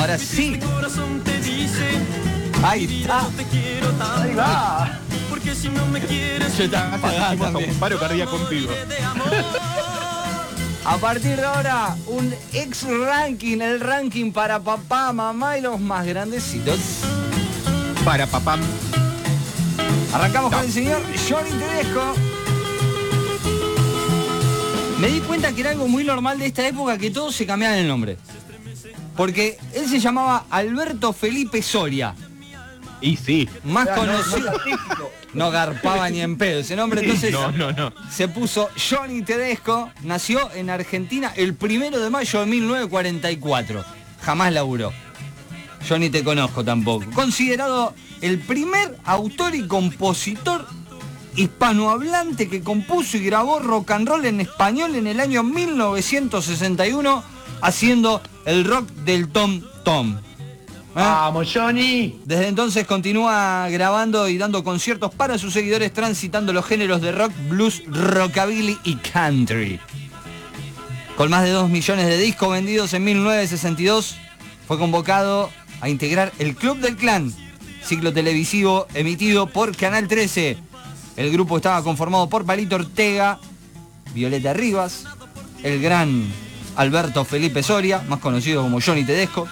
ahora sí. Ahí está. Ahí va. Porque si no me quieres, Yo también. Paro cardíaco amor. A partir de ahora, un ex ranking, el ranking para papá, mamá y los más grandecitos. Para papá. Arrancamos con el señor Johnny Tedesco. Me di cuenta que era algo muy normal de esta época que todos se cambiaban el nombre. Porque él se llamaba Alberto Felipe Soria, Y sí. más Ya, no, no conocido. típico. No garpaba ni en pedo ese nombre, entonces No, no, no. se puso Johnny Tedesco, nació en Argentina el primero de mayo de 1944. Jamás laburó. Johnny te conozco tampoco. Considerado el primer autor y compositor hispanohablante que compuso y grabó rock and roll en español en el año 1961, haciendo el rock del Tom Tom. ¿Eh? Vamos, Johnny. Desde entonces continúa grabando y dando conciertos para sus seguidores transitando los géneros de rock, blues, rockabilly y country. Con más de 2 millones de discos vendidos en 1962, fue convocado a integrar el Club del Clan, ciclo televisivo emitido por Canal 13. El grupo estaba conformado por Palito Ortega, Violeta Rivas, el gran Alberto Felipe Soria, más conocido como Johnny Tedesco,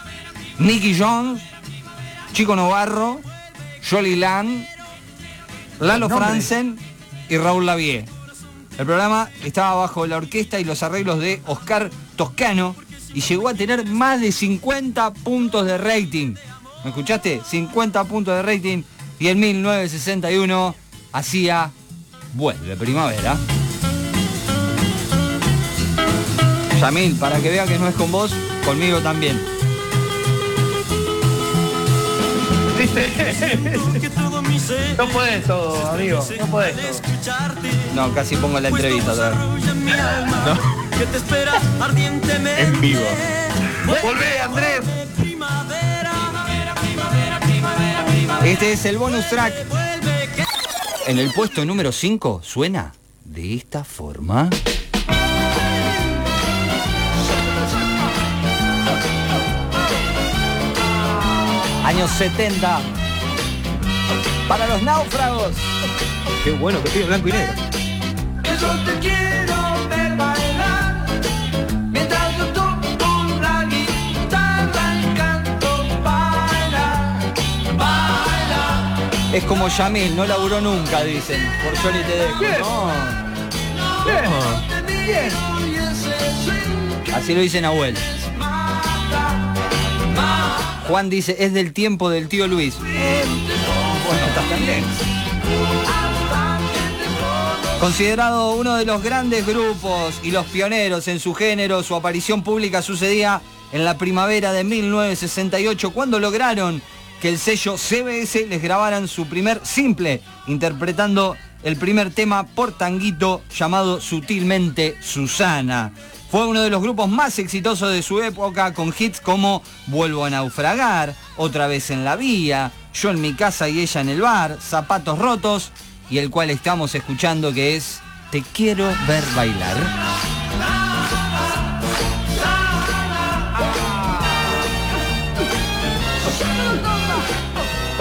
Nicky Jones, Chico Novarro, Jolly Land, Lalo. Franzen y Raúl Lavie. El programa estaba bajo la orquesta y los arreglos de Oscar Toscano y llegó a tener más de 50 puntos de rating. ¿Me escuchaste? 50 puntos de rating y en 1961 hacía Vuelve Primavera. Yamil, para que vea que no es con vos, conmigo también. No podés todo, amigo. No escucharte. No, casi pongo la entrevista todo otra vez. desarrolla mi alma, que te espera ardientemente. En vivo. Volvé, Andrés. Este es el bonus track. En el puesto número 5 suena de esta forma. Años 70. Para los náufragos. Qué bueno que tiene blanco y negro. yo te quiero ver bailar mientras yo toco la guitarra y canto bailar, bailar. Es como Yamil, no laburó nunca, dicen. Por Johnny Tedesco. Bien. No. Bien. Bien. Así lo dice Nahuel. Juan dice, es del tiempo del tío Luis. Bueno, también. Considerado uno de los grandes grupos y los pioneros en su género, su aparición pública sucedía en la primavera de 1968 cuando lograron que el sello CBS les grabaran su primer simple, interpretando el primer tema por tanguito llamado Sutilmente Susana. Fue uno de los grupos más exitosos de su época con hits como Vuelvo a naufragar, Otra vez en la vía, Yo en mi casa y ella en el bar, Zapatos rotos y el cual estamos escuchando que es Te quiero ver bailar.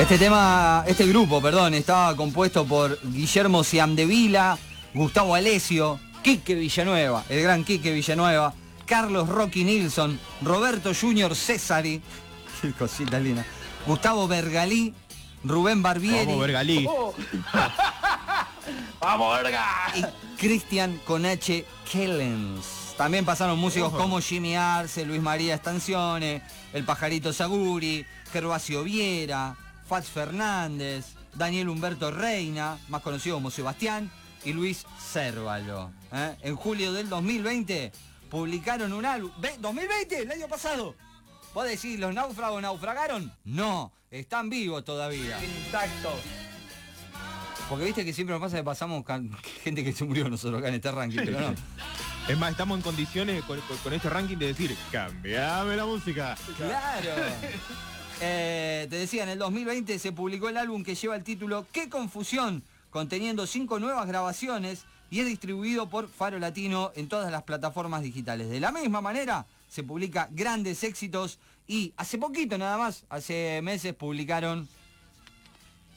Este tema, este grupo, perdón, estaba compuesto por Guillermo Ciamdevila, Gustavo Alesio, Quique Villanueva, el gran Quique Villanueva, Carlos Rocky Nilsson, Roberto Junior Cesari, qué cosita linda, Gustavo Bergalí, Rubén Barbieri Vamos, Bergalí. Vamos, verga. y Cristian Conache Kellens. También pasaron músicos como Jimmy Arce, Luis María Estancione, El Pajarito Saguri, Gervasio Viera, Fats Fernández, Daniel Humberto Reina, más conocido como Sebastián, y Luis Cérvalo. ¿eh? En julio del 2020 publicaron un álbum. Ve- ¿2020? El año pasado. ¿Vos decís, los náufragos naufragaron? No, están vivos todavía. Intacto. Porque viste que siempre nos pasa que pasamos gente que se murió nosotros acá en este ranking, pero no. Es más, estamos en condiciones con, con- con este ranking de decir, cambiame la música. Claro. Eh, te decía, en el 2020 se publicó el álbum que lleva el título Qué confusión, conteniendo cinco nuevas grabaciones y es distribuido por Faro Latino en todas las plataformas digitales. De la misma manera, se publica grandes éxitos y hace poquito nada más, hace meses publicaron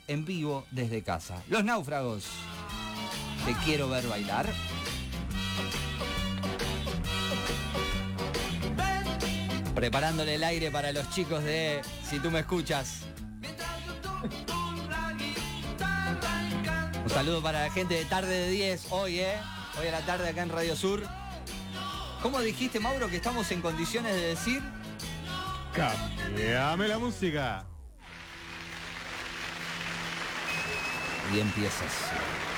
en vivo desde casa. Los náufragos. Te quiero ver bailar. Preparándole el aire para los chicos de Si tú me escuchas. Un saludo para la gente de tarde de 10 hoy, ¿eh? Hoy a la tarde acá en Radio Sur. ¿Cómo dijiste, Mauro, que estamos en condiciones de decir? Cambiame la música. Y empiezas.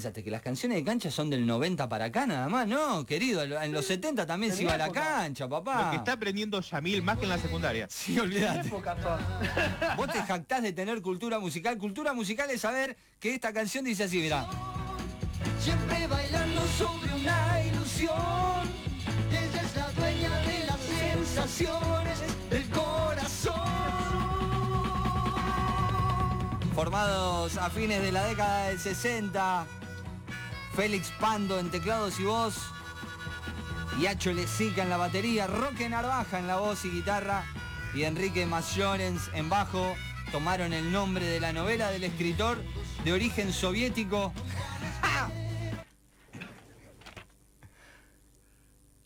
Pensaste? ¿Que las canciones de cancha son del 90 para acá nada más? No, querido, en los 70 también se iba a la cancha, Lo que papá. está aprendiendo Yamil más que en la secundaria. Sí, son. Vos te jactás de tener cultura musical. Cultura musical es saber que esta canción dice así, mirá. siempre bailando sobre una ilusión. Ella es la dueña de las sensaciones del corazón. Formados a fines de la década del 60, Félix Pando en teclados y voz, Yacho Lezica en la batería, Roque Narvaja en la voz y guitarra y Enrique Masllorens en bajo, tomaron el nombre de la novela del escritor de origen soviético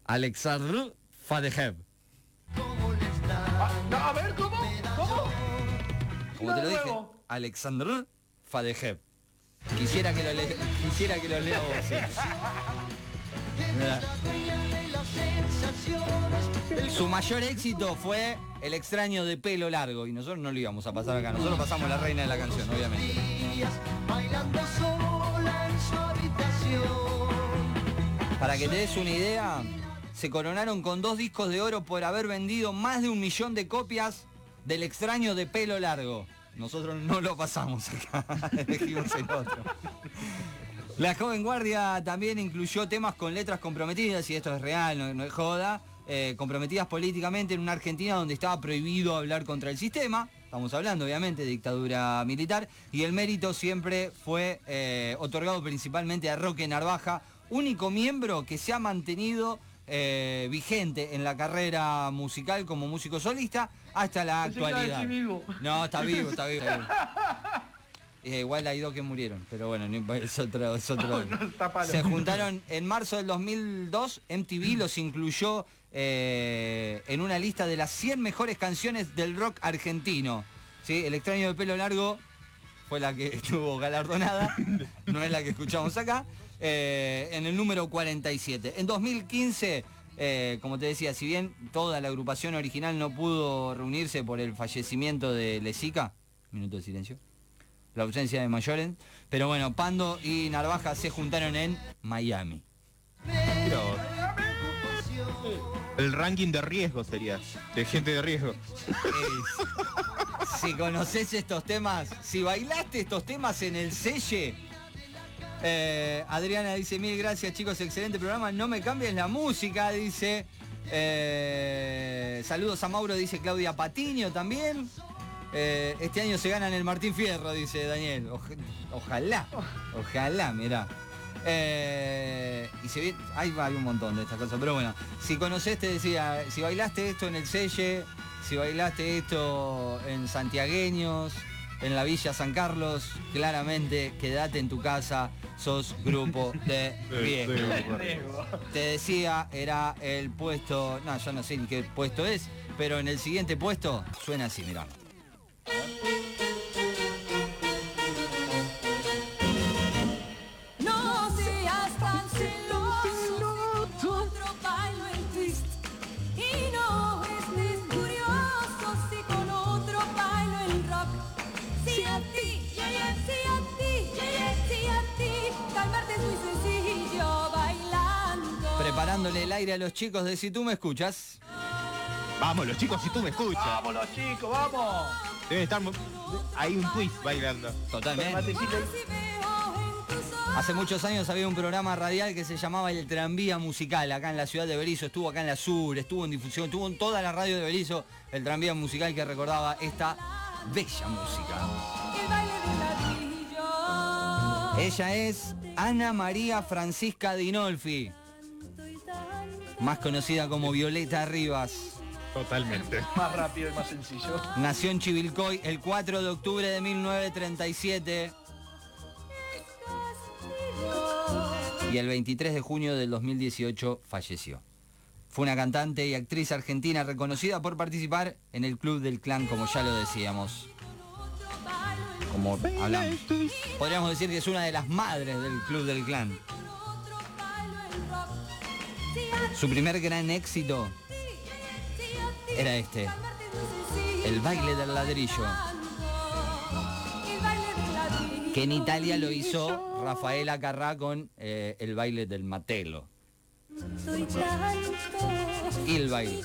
Alexandr Fadejev. ¿Cómo le está? No, a ver, ¿cómo? ¿Cómo? Como te lo dije. Alexandr Fadejev. Quisiera que lo, le- quisiera que lo lea vos. sí. Su mayor éxito fue El extraño de pelo largo y nosotros no lo íbamos a pasar acá, nosotros pasamos la reina de la canción, obviamente. Para que te des una idea, se coronaron con dos discos de oro por haber vendido más de un millón de copias del extraño de pelo largo. Nosotros no lo pasamos acá, elegimos el otro. La joven guardia también incluyó temas con letras comprometidas, y esto es real, no, no es joda, eh, comprometidas políticamente en una Argentina donde estaba prohibido hablar contra el sistema. Estamos hablando, obviamente, de dictadura militar. Y el mérito siempre fue eh, otorgado principalmente a Roque Narvaja, único miembro que se ha mantenido eh, vigente en la carrera musical como músico solista hasta la actualidad. vivo. No, está vivo, está vivo. está vivo. Eh, igual hay dos que murieron, pero bueno, no- es otro, es otro. No. Se juntaron en marzo del 2002, MTV los incluyó eh, en una lista de las 100 mejores canciones del rock argentino. ¿Sí? El extraño de pelo largo fue la que estuvo galardonada, no es la que escuchamos acá, eh, en el número 47. En 2015, eh, como te decía, si bien toda la agrupación original no pudo reunirse por el fallecimiento de Lezica, minuto de silencio, la ausencia de Mayoren, pero bueno, Pando y Narvaja se juntaron en Miami. Pero el ranking de riesgo sería, de gente de riesgo. Es- si conoces estos temas, si bailaste estos temas en el selle, eh, Adriana dice, mil gracias chicos, excelente programa, no me cambies la música, dice. Eh, saludos a Mauro, dice Claudia Patiño también. Eh, este año se ganan el Martín Fierro, dice Daniel. Oj- ojalá, ojalá, mirá. Y se ve, hay, hay un montón de estas cosas, pero bueno, si conoces, te decía, si bailaste esto en el Selle, si bailaste esto en Santiagueños, en la Villa San Carlos, claramente quédate en tu casa, sos grupo de riesgo. Te decía, era el puesto, no, yo no sé ni qué puesto es, pero en el siguiente puesto suena así, mirá. Aire a los chicos de Si tú me escuchas. Vamos, los chicos, si tú me escuchas. Vámonos chicos, vamos. Debe estar ahí un twist bailando. Totalmente. Hace muchos años había un programa radial que se llamaba El Tranvía Musical, acá en la ciudad de Berizo, estuvo acá en la Sur, estuvo en difusión, estuvo en toda la radio de Berizo, el Tranvía Musical que recordaba esta bella música. Ella es Ana María Francisca Dinolfi. Más conocida como Violeta Rivas. Totalmente. Más rápido y más sencillo. Nació en Chivilcoy el 4 de octubre de 1937 y el 23 de junio del 2018 falleció. Fue una cantante y actriz argentina reconocida por participar en el Club del Clan, como ya lo decíamos. Como hablamos. Podríamos decir que es una de las madres del Club del Clan. Su primer gran éxito era este, el baile del ladrillo, que en Italia lo hizo Rafaela Carrá con eh, el baile del matelo. Y el baile.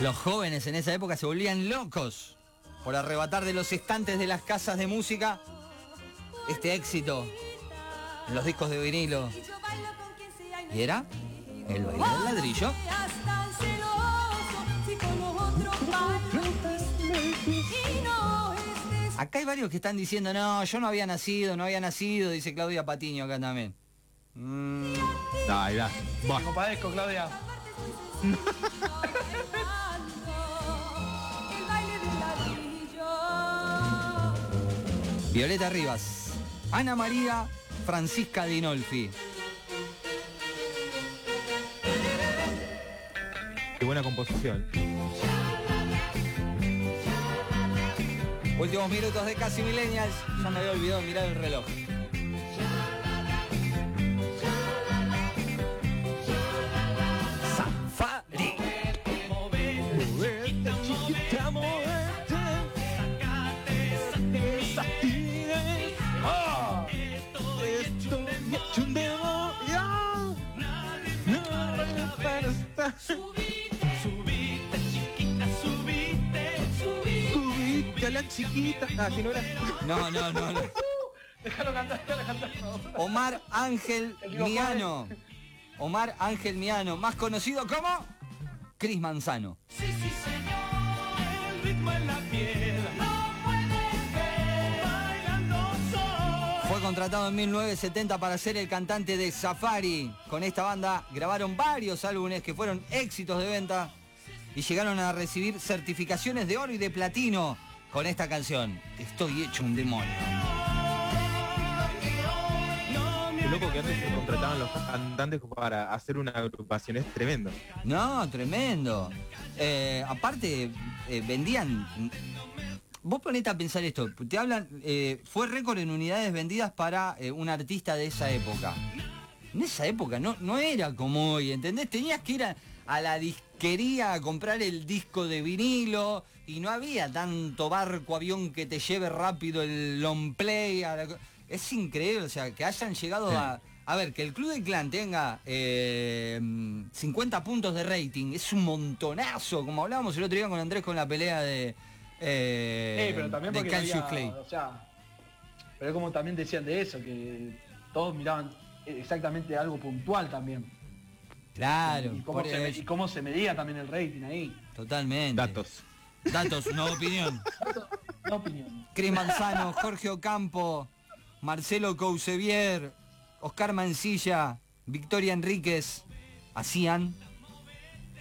Los jóvenes en esa época se volvían locos por arrebatar de los estantes de las casas de música este éxito en los discos de vinilo. Y yo bailo con quien sea y no ¿Y era? El baile del ladrillo. Acá hay varios que están diciendo, no, yo no había nacido, no había nacido, dice Claudia Patiño acá también. Mm, No, ahí va. Buah. Me compadezco, Claudia. Violeta Rivas, Ana María Francisca Dinolfi. Qué buena composición. Últimos minutos de Casi Millennials. Ya me había olvidado mirar el reloj. Chiquita. Ah, si no era. No, no, no, no. Déjalo cantar, déjalo cantar. Omar Ángel Miano. Omar Ángel Miano, más conocido como Cris Manzano. Sí, sí, señor, el ritmo en la piel. No puedes ver bailando sol. Fue contratado en 1970 para ser el cantante de Safari. Con esta banda grabaron varios álbumes que fueron éxitos de venta y llegaron a recibir certificaciones de oro y de platino con esta canción. Estoy hecho un demonio. Qué loco que antes se contrataban los cantantes para hacer una agrupación. Es tremendo. No, tremendo. Eh, aparte, eh, vendían... Vos ponete a pensar esto, te hablan, eh, fue récord en unidades vendidas para eh, un artista de esa época. En esa época no, no era como hoy, ¿entendés? Tenías que ir a, a la disquería a comprar el disco de vinilo y no había tanto barco, avión que te lleve rápido el long play. a la co- es increíble, o sea, que hayan llegado a... A ver, que el Club del Clan tenga eh, 50 puntos de rating, es un montonazo, como hablábamos el otro día con Andrés con la pelea de... Eh, Eh, pero también de porque no Cassius había- Clay. O sea, pero como también decían de eso, que todos miraban exactamente algo puntual también. Claro. Y, cómo, se y medía también el rating ahí. Totalmente. Datos. Datos, no opinión. no opinión. Cris Manzano, Jorge Ocampo, Marcelo Cousevier, Oscar Mancilla, Victoria Enríquez, hacían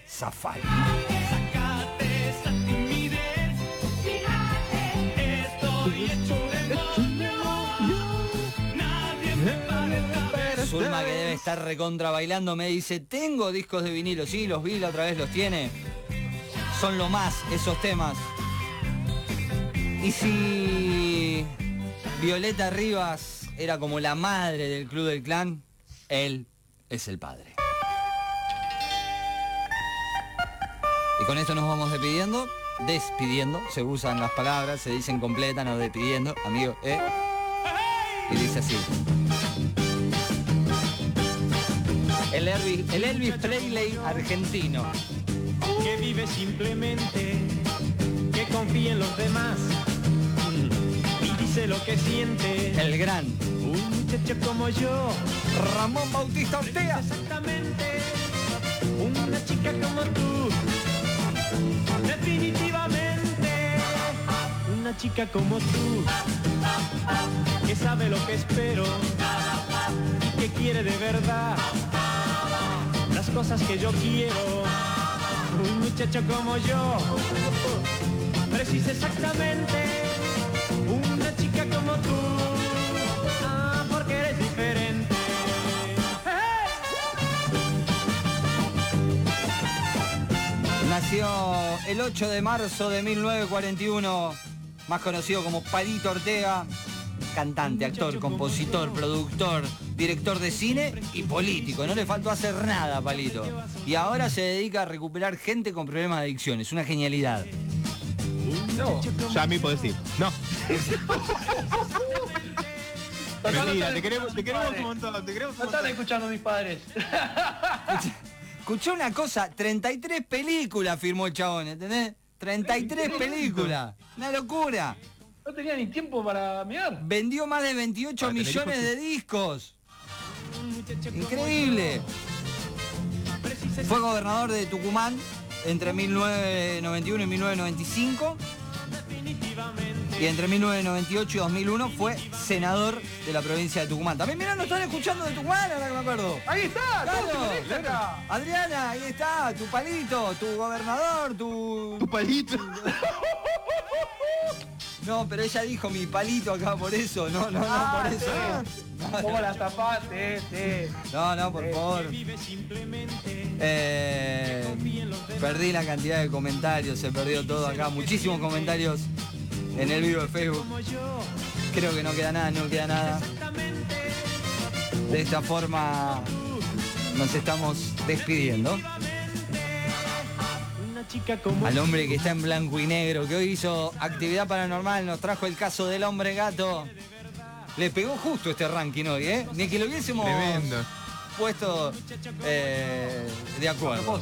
Zafal. Estar recontra bailando me dice, tengo discos de vinilo, sí, los vi la otra vez, los tiene. Son lo más esos temas. Y si Violeta Rivas era como la madre del Club del Clan, él es el padre. Y con esto nos vamos despidiendo, despidiendo, se usan las palabras, se dicen completas, no despidiendo, amigo, ¿eh? Y dice así. El Elvis, el Elvis Presley argentino. que vive simplemente, que confía en los demás y dice lo que siente. El gran. Un muchacho como yo, Ramón Bautista Ortega. exactamente, una chica como tú, definitivamente, una chica como tú, que sabe lo que espero y que quiere de verdad cosas que yo quiero. Un muchacho como yo precisa exactamente una chica como tú. Ah, porque eres diferente. Nació el 8 de marzo de 1941, más conocido como Palito Ortega, cantante, actor, compositor, productor, director de cine y político. No le faltó hacer nada Palito. Y ahora se dedica a recuperar gente con problemas de adicción. Es una genialidad. No, Ya a mí podés ir. No, no mentira, están te queremos, te queremos un montón, te queremos No un están montón. escuchando mis padres. Escuchó una cosa, 33 películas firmó el chabón, ¿entendés? 33 películas. Una locura. No tenía ni tiempo para mirar. Vendió más de 28 Para tener millones de discos. Increíble. Fue gobernador de Tucumán entre 1991 y 1995 y entre 1998 y 2001 fue senador de la provincia de Tucumán. También mirá, nos están escuchando de Tucumán, ahora que me acuerdo. Ahí está, Claro, ¿cómo se conecta acá? Adriana, ahí está, tu palito, tu gobernador, tu... Tu palito. No, pero ella dijo mi palito acá por eso, no, no, no, Ah, por eso. sí. ¿Cómo la tapaste? Sí. No, no, por favor. Eh, perdí la cantidad de comentarios, se perdió todo acá, muchísimos comentarios en el vivo de Facebook. Creo que no queda nada, no queda nada. De esta forma nos estamos despidiendo. Una chica como Al hombre que está en blanco y negro, que hoy hizo actividad paranormal, nos trajo el caso del hombre gato. Le pegó justo este ranking hoy, ¿eh? Ni que lo hubiésemos Tremendo. puesto eh, de acuerdo.